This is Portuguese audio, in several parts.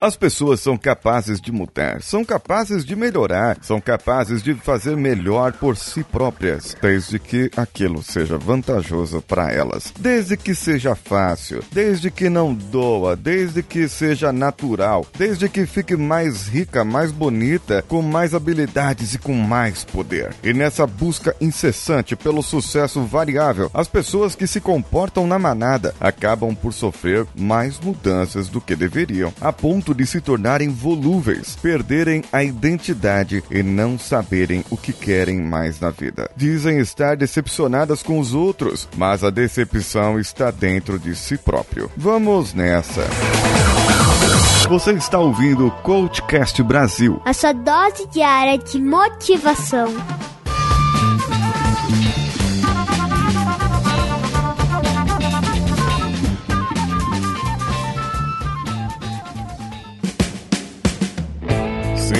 As pessoas são capazes de mudar, são capazes de melhorar, são capazes de fazer melhor por si próprias, desde que aquilo seja vantajoso para elas, desde que seja fácil, desde que não doa, desde que seja natural, desde que fique mais rica, mais bonita, com mais habilidades e com mais poder. E nessa busca incessante pelo sucesso variável, as pessoas que se comportam na manada acabam por sofrer mais mudanças do que deveriam, a ponto ponto de se tornarem volúveis, perderem a identidade e não saberem o que querem mais na vida. Dizem estar decepcionadas com os outros, mas a decepção está dentro de si próprio. Vamos nessa! Você está ouvindo o Coachcast Brasil a sua dose diária de motivação.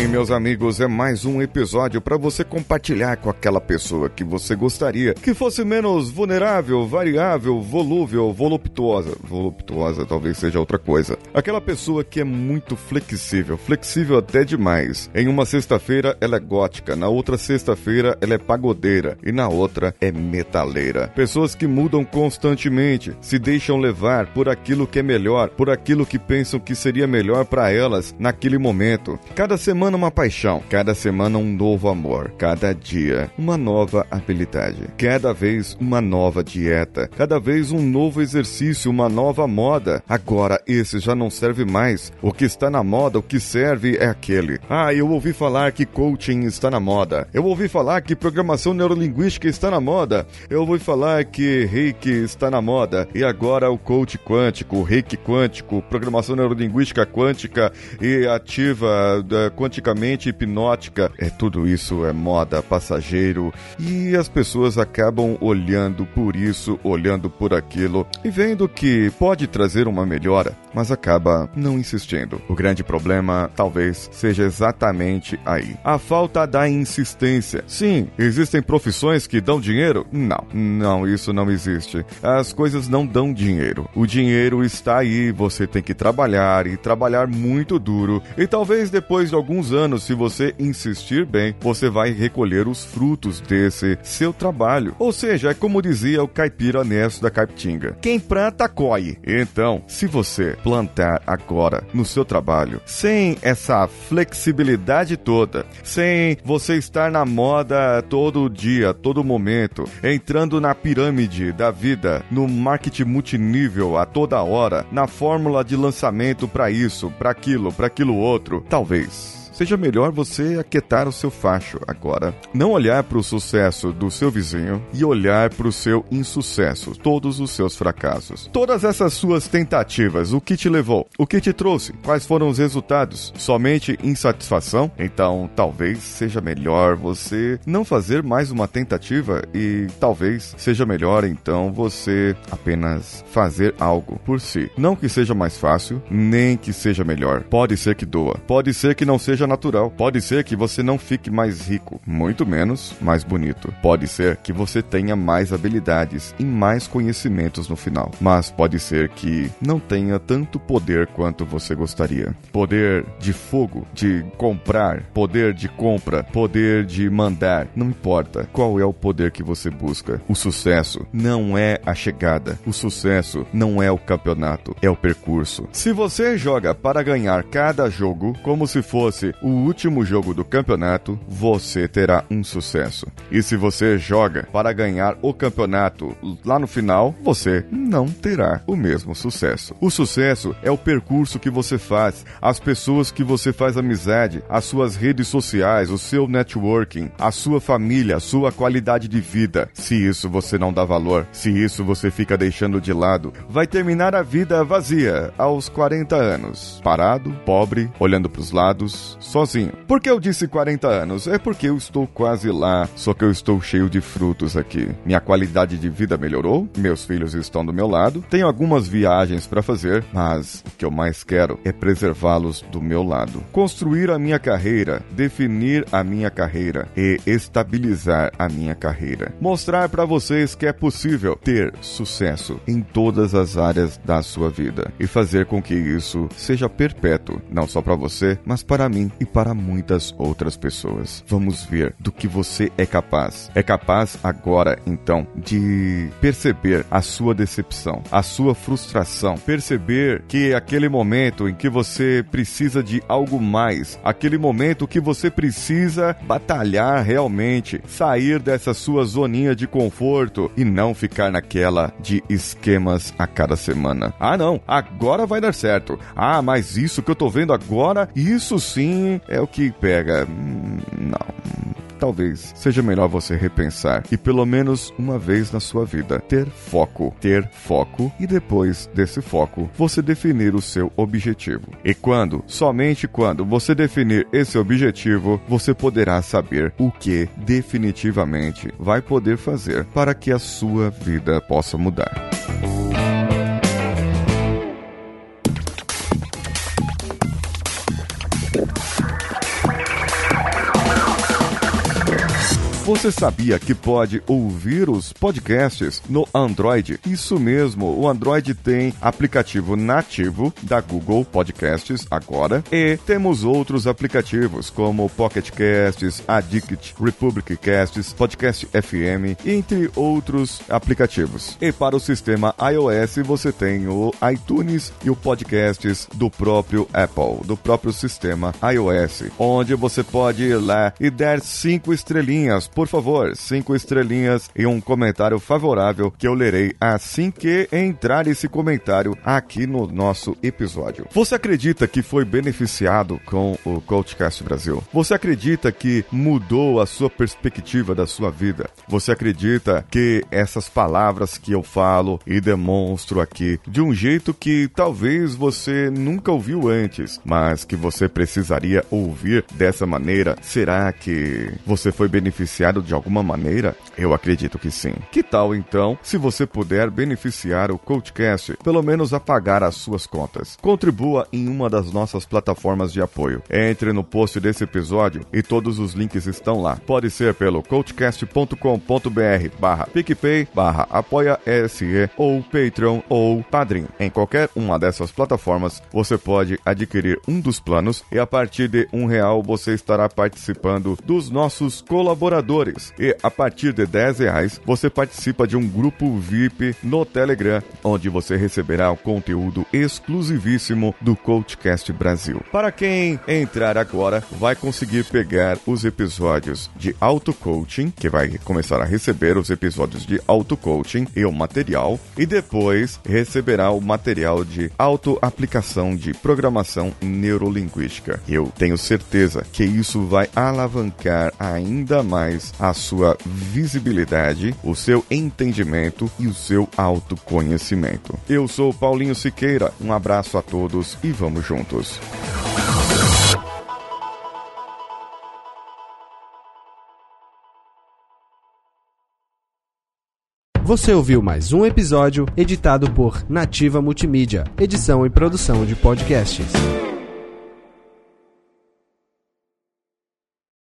Meus amigos, é mais um episódio para você compartilhar com aquela pessoa que você gostaria que fosse menos vulnerável, variável, volúvel, voluptuosa. Voluptuosa talvez seja outra coisa. Aquela pessoa que é muito flexível, flexível até demais. Em uma sexta-feira ela é gótica, na outra sexta-feira ela é pagodeira e na outra é metaleira. Pessoas que mudam constantemente, se deixam levar por aquilo que é melhor, por aquilo que pensam que seria melhor para elas naquele momento. Cada semana uma paixão, cada semana um novo amor, cada dia uma nova habilidade, cada vez uma nova dieta, cada vez um novo exercício, uma nova moda. Agora esse já não serve mais. O que está na moda, o que serve é aquele. Ah, eu ouvi falar que coaching está na moda. Eu ouvi falar que programação neurolinguística está na moda. Eu ouvi falar que reiki está na moda. E agora o coach quântico, o reiki quântico, programação neurolinguística quântica e ativa quântica hipnótica. É tudo isso é moda, passageiro e as pessoas acabam olhando por isso, olhando por aquilo e vendo que pode trazer uma melhora, mas acaba não insistindo. O grande problema talvez seja exatamente aí. A falta da insistência. Sim, existem profissões que dão dinheiro? Não, não, isso não existe. As coisas não dão dinheiro. O dinheiro está aí, você tem que trabalhar e trabalhar muito duro. E talvez depois de alguns anos, se você insistir bem, você vai recolher os frutos desse seu trabalho. Ou seja, é como dizia o caipira Nesso da Caipitinga: quem planta, colhe. Então, se você plantar agora no seu trabalho, sem essa flexibilidade toda, sem você estar na moda todo dia, todo momento, entrando na pirâmide da vida, no marketing multinível a toda hora, na fórmula de lançamento para isso, para aquilo, para aquilo outro, talvez seja melhor você aquietar o seu facho agora. Não olhar para o sucesso do seu vizinho e olhar para o seu insucesso, todos os seus fracassos. Todas essas suas tentativas, o que te levou? O que te trouxe? Quais foram os resultados? Somente insatisfação? Então, talvez seja melhor você não fazer mais uma tentativa e talvez seja melhor então você apenas fazer algo por si. Não que seja mais fácil, nem que seja melhor. Pode ser que doa, pode ser que não seja natural. Pode ser que você não fique mais rico, muito menos mais bonito. Pode ser que você tenha mais habilidades e mais conhecimentos no final. Mas pode ser que não tenha tanto poder quanto você gostaria. Poder de fogo, de comprar, poder de compra, poder de mandar, não importa qual é o poder que você busca. O sucesso não é a chegada. O sucesso não é o campeonato, é o percurso. Se você joga para ganhar cada jogo como se fosse o último jogo do campeonato, você terá um sucesso. E se você joga para ganhar o campeonato lá no final, você não terá o mesmo sucesso. O sucesso é o percurso que você faz, as pessoas que você faz amizade, as suas redes sociais, o seu networking, a sua família, a sua qualidade de vida. Se isso você não dá valor, se isso você fica deixando de lado, vai terminar a vida vazia aos 40 anos, parado, pobre, olhando para os lados, sozinho. Por que eu disse 40 anos? É porque eu estou quase lá, só que eu estou cheio de frutos aqui. Minha qualidade de vida melhorou, meus filhos estão do meu lado, tenho algumas viagens para fazer, mas o que eu mais quero é preservá-los do meu lado. Construir a minha carreira, definir a minha carreira e estabilizar a minha carreira. Mostrar para vocês que é possível ter sucesso em todas as áreas da sua vida e fazer com que isso seja perpétuo, não só para você, mas para mim e para muitas outras pessoas. Vamos ver do que você é capaz. É capaz agora, então, de perceber a sua decepção, a sua frustração, perceber que aquele momento em que você precisa de algo mais, aquele momento que você precisa batalhar realmente, sair dessa sua zoninha de conforto e não ficar naquela de esquemas a cada semana. Ah, não, agora vai dar certo. Ah, mas isso que eu tô vendo agora, isso sim é o que pega. Hum, não talvez seja melhor você repensar e pelo menos uma vez na sua vida ter foco, ter foco e depois desse foco você definir o seu objetivo. E quando, somente quando você definir esse objetivo, você poderá saber o que definitivamente vai poder fazer para que a sua vida possa mudar. Você sabia que pode ouvir os podcasts no Android? Isso mesmo, o Android tem aplicativo nativo da Google Podcasts agora e temos outros aplicativos como Pocket Casts, Addict, Republic Casts, Podcast FM, entre outros aplicativos. E para o sistema iOS você tem o iTunes e o Podcasts do próprio Apple, do próprio sistema iOS, onde você pode ir lá e dar cinco estrelinhas por favor, cinco estrelinhas e um comentário favorável que eu lerei assim que entrar esse comentário aqui no nosso episódio. Você acredita que foi beneficiado com o Coachcast Brasil? Você acredita que mudou a sua perspectiva da sua vida? Você acredita que essas palavras que eu falo e demonstro aqui de um jeito que talvez você nunca ouviu antes, mas que você precisaria ouvir dessa maneira, será que você foi beneficiado de alguma maneira? Eu acredito que sim. Que tal então, se você puder beneficiar o Coachcast, pelo menos a pagar as suas contas? Contribua em uma das nossas plataformas de apoio. Entre no post desse episódio e todos os links estão lá. Pode ser pelo coachcast.com.br barra PicPay, barra apoia SE ou Patreon ou Padrim. Em qualquer uma dessas plataformas, você pode adquirir um dos planos e a partir de um real você estará participando dos nossos colaboradores E a partir de 10 reais, você participa de um grupo VIP no Telegram, onde você receberá o conteúdo exclusivíssimo do Coachcast Brasil. Para quem entrar agora, vai conseguir pegar os episódios de auto-coaching, que vai começar a receber os episódios de auto-coaching e o material, e depois receberá o material de auto-aplicação de programação neurolinguística. Eu tenho certeza que isso vai alavancar ainda a sua visibilidade, o seu entendimento e o seu autoconhecimento. Eu sou Paulinho Siqueira, um abraço a todos e vamos juntos. Você ouviu mais um episódio editado por Nativa Multimídia, edição e produção de podcasts.